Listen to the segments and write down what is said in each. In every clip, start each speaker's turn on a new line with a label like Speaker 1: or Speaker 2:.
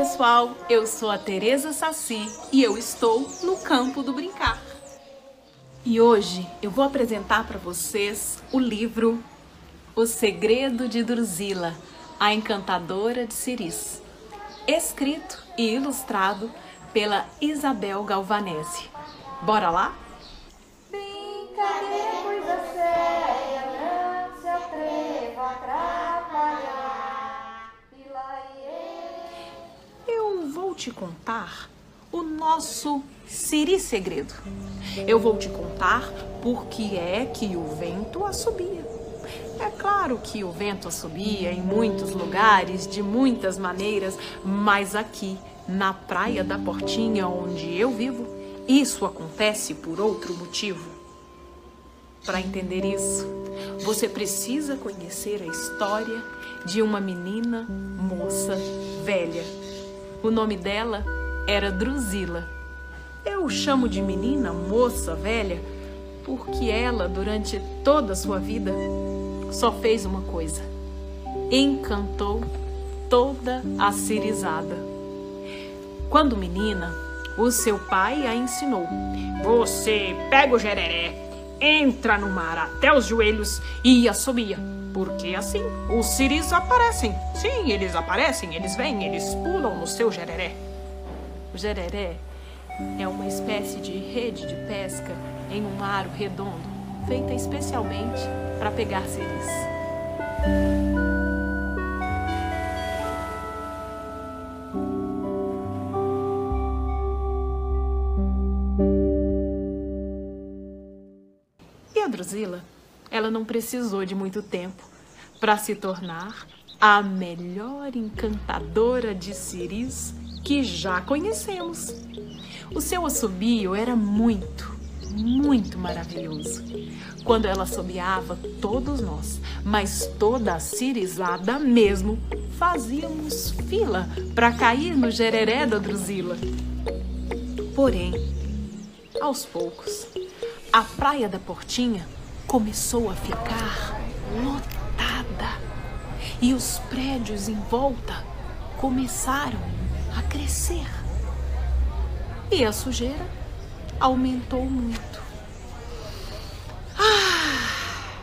Speaker 1: pessoal, eu sou a Tereza Saci e eu estou no campo do brincar. E hoje eu vou apresentar para vocês o livro O Segredo de Drusila, a Encantadora de Ciris, escrito e ilustrado pela Isabel Galvanese. Bora lá? Te contar o nosso Siri segredo. Eu vou te contar por que é que o vento assobia. É claro que o vento assobia em muitos lugares, de muitas maneiras, mas aqui, na praia da Portinha, onde eu vivo, isso acontece por outro motivo. Para entender isso, você precisa conhecer a história de uma menina, moça, velha. O nome dela era Drusila. Eu chamo de menina, moça, velha, porque ela, durante toda a sua vida, só fez uma coisa: encantou toda a cirizada. Quando menina, o seu pai a ensinou: Você pega o gereré, entra no mar até os joelhos e assobia. Porque assim os ciris aparecem. Sim, eles aparecem, eles vêm, eles pulam no seu gereré. O gereré é uma espécie de rede de pesca em um aro redondo, feita especialmente para pegar ciris. E a Drusila, não precisou de muito tempo para se tornar a melhor encantadora de ciris que já conhecemos. O seu assobio era muito, muito maravilhoso. Quando ela assobiava, todos nós, mas toda a cirizada mesmo, fazíamos fila para cair no gereré da Drusila. Porém, aos poucos, a praia da Portinha começou a ficar lotada e os prédios em volta começaram a crescer. E a sujeira aumentou muito. Ah,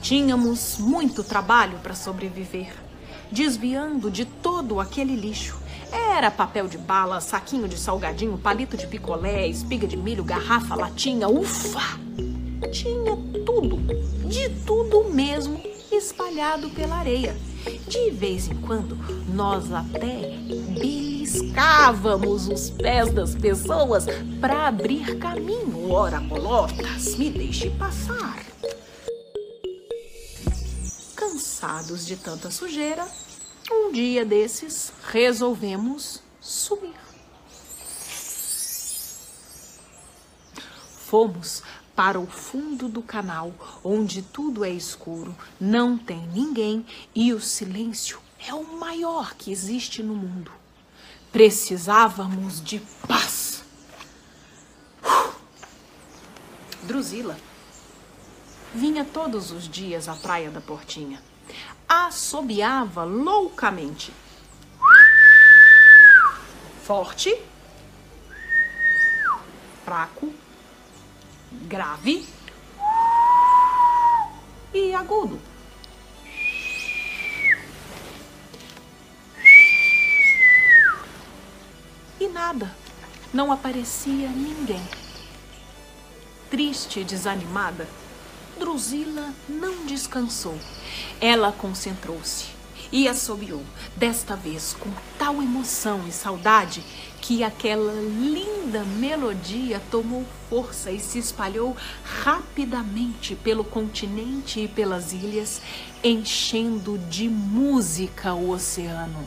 Speaker 1: tínhamos muito trabalho para sobreviver, desviando de todo aquele lixo. Era papel de bala, saquinho de salgadinho, palito de picolé, espiga de milho, garrafa, latinha, ufa! Tinha tudo, de tudo mesmo, espalhado pela areia. De vez em quando, nós até beliscávamos os pés das pessoas para abrir caminho. Ora, bolotas, me deixe passar. Cansados de tanta sujeira, um dia desses resolvemos subir. Fomos para o fundo do canal, onde tudo é escuro, não tem ninguém e o silêncio é o maior que existe no mundo. Precisávamos de paz. Drusila vinha todos os dias à praia da Portinha. Assobiava loucamente. Forte, fraco, grave e agudo. E nada, não aparecia ninguém. Triste e desanimada, Drusila não descansou. Ela concentrou-se e assobiou, desta vez com tal emoção e saudade que aquela linda melodia tomou força e se espalhou rapidamente pelo continente e pelas ilhas, enchendo de música o oceano.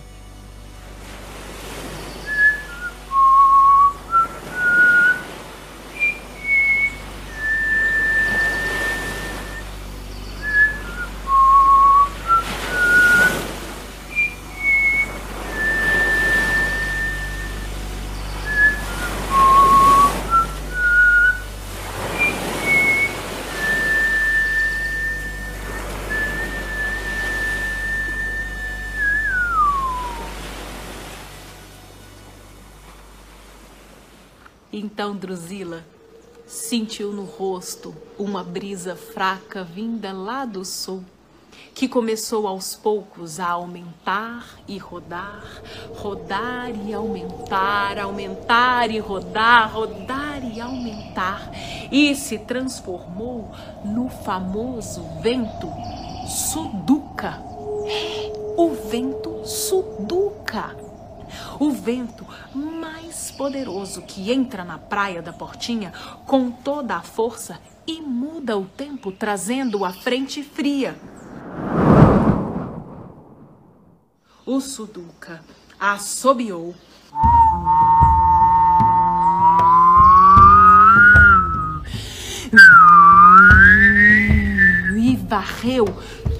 Speaker 1: Então Drusila sentiu no rosto uma brisa fraca vinda lá do sul, que começou aos poucos a aumentar e rodar, rodar e aumentar, aumentar e rodar, rodar e aumentar, e se transformou no famoso vento Suduca. O vento Suduca. O vento poderoso que entra na praia da Portinha com toda a força e muda o tempo, trazendo a frente fria. O Suduca assobiou. E varreu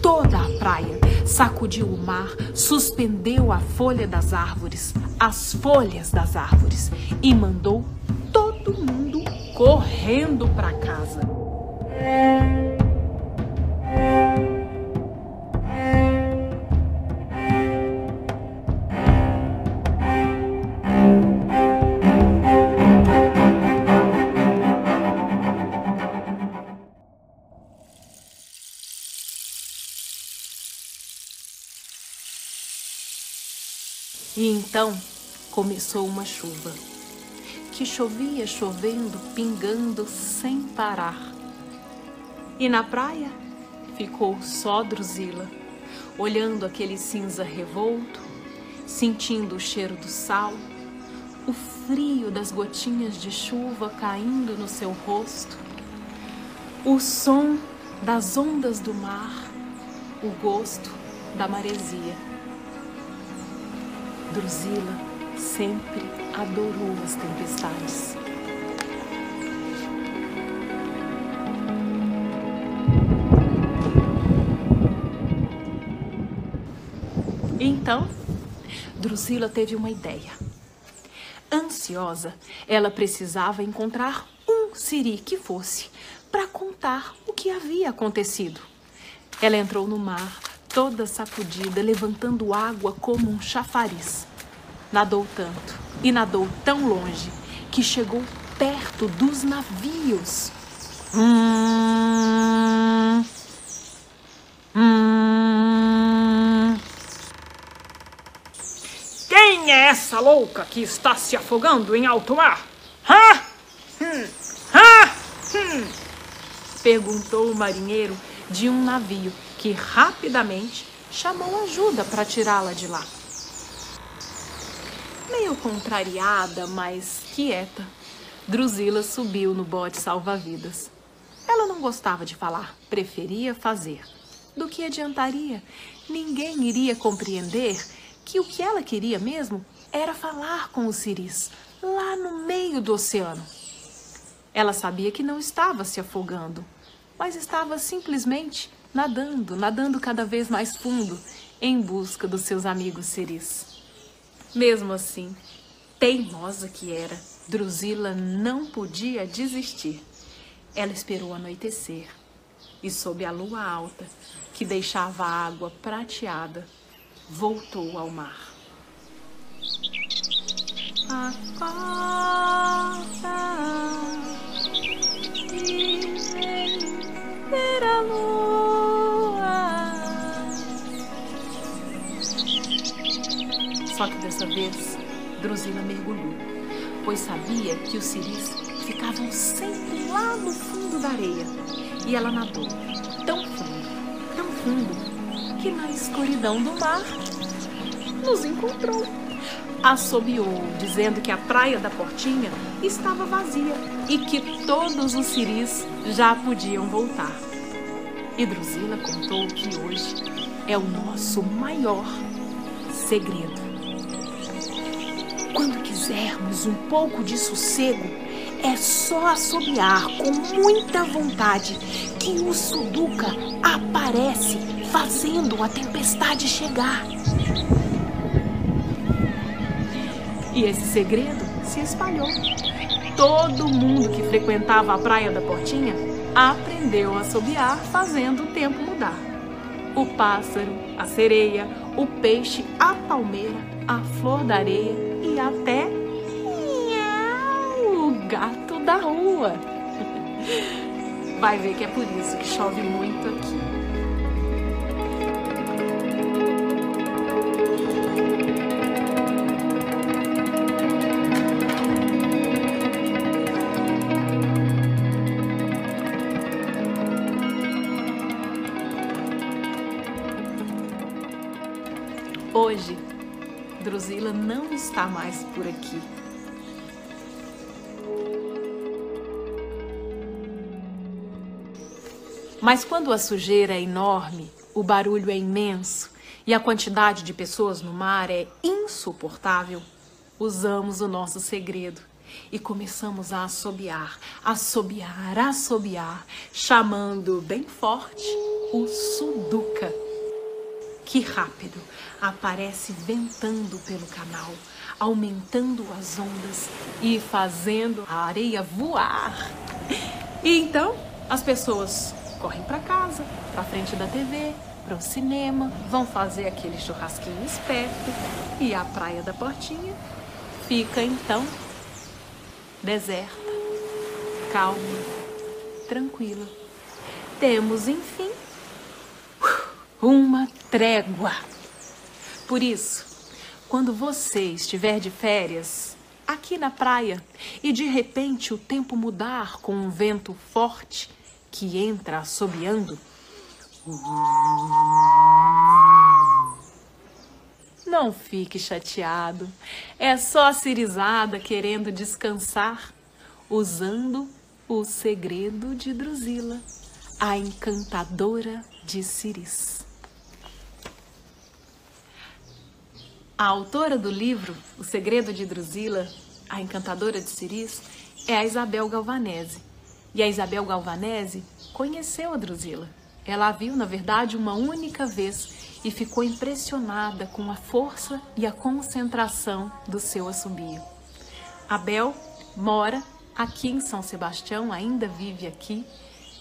Speaker 1: toda a praia, sacudiu o mar, suspendeu a folha das árvores, as folhas das árvores, e mandou todo mundo correndo para casa. E então começou uma chuva, que chovia chovendo, pingando sem parar. E na praia ficou só Drusila, olhando aquele cinza revolto, sentindo o cheiro do sal, o frio das gotinhas de chuva caindo no seu rosto, o som das ondas do mar, o gosto da maresia. Drusila sempre adorou as tempestades. Então, Drusila teve uma ideia. Ansiosa, ela precisava encontrar um siri que fosse para contar o que havia acontecido. Ela entrou no mar, toda sacudida, levantando água como um chafariz. Nadou tanto e nadou tão longe que chegou perto dos navios. Hum, hum.
Speaker 2: Quem é essa louca que está se afogando em alto mar? Hã? Hum. Hã? Hum.
Speaker 1: Perguntou o marinheiro de um navio que rapidamente chamou ajuda para tirá-la de lá. Meio contrariada, mas quieta, Drusila subiu no bote salva-vidas. Ela não gostava de falar, preferia fazer. Do que adiantaria? Ninguém iria compreender que o que ela queria mesmo era falar com os ciris, lá no meio do oceano. Ela sabia que não estava se afogando, mas estava simplesmente nadando, nadando cada vez mais fundo, em busca dos seus amigos ciris. Mesmo assim, teimosa que era, Drusila não podia desistir. Ela esperou anoitecer e, sob a lua alta, que deixava a água prateada, voltou ao mar. Acorda Só que dessa vez, Drusila mergulhou, pois sabia que os ciris ficavam sempre lá no fundo da areia. E ela nadou tão fundo, tão fundo, que na escuridão do mar nos encontrou. Assobiou, dizendo que a praia da Portinha estava vazia e que todos os ciris já podiam voltar. E Drusila contou que hoje é o nosso maior segredo. Quando quisermos um pouco de sossego, é só assobiar com muita vontade que o Suduca aparece fazendo a tempestade chegar. E esse segredo se espalhou. Todo mundo que frequentava a praia da Portinha aprendeu a assobiar fazendo o tempo mudar. O pássaro, a sereia, o peixe, a palmeira, a flor da areia até miau, o gato da rua. Vai ver que é por isso que chove muito aqui. Hoje, Drusila não está mais por aqui. Mas quando a sujeira é enorme, o barulho é imenso e a quantidade de pessoas no mar é insuportável, usamos o nosso segredo e começamos a assobiar, assobiar, assobiar, chamando bem forte o suduca. Que rápido aparece ventando pelo canal, aumentando as ondas e fazendo a areia voar. E então as pessoas correm para casa, para frente da TV, para o cinema, vão fazer aquele churrasquinho esperto e a praia da Portinha fica então deserta, calma, tranquila. Temos, enfim, uma trégua. Por isso, quando você estiver de férias aqui na praia e de repente o tempo mudar com um vento forte que entra assobiando, não fique chateado. É só a Cirizada querendo descansar, usando o segredo de Drusila, a encantadora de Ciris. A autora do livro O Segredo de Drusila, a encantadora de Ciris, é a Isabel Galvanese. E a Isabel Galvanese conheceu a Drusila. Ela a viu, na verdade, uma única vez e ficou impressionada com a força e a concentração do seu assobio. Abel mora aqui em São Sebastião, ainda vive aqui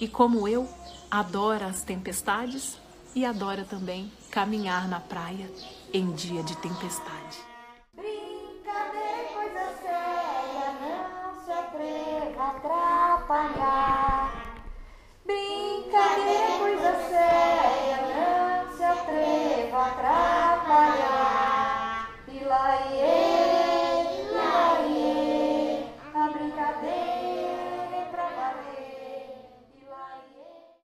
Speaker 1: e, como eu, adora as tempestades e adora também caminhar na praia em dia de tempestade.
Speaker 3: Brincadeira, coisa séria, não se atreva a atrapalhar.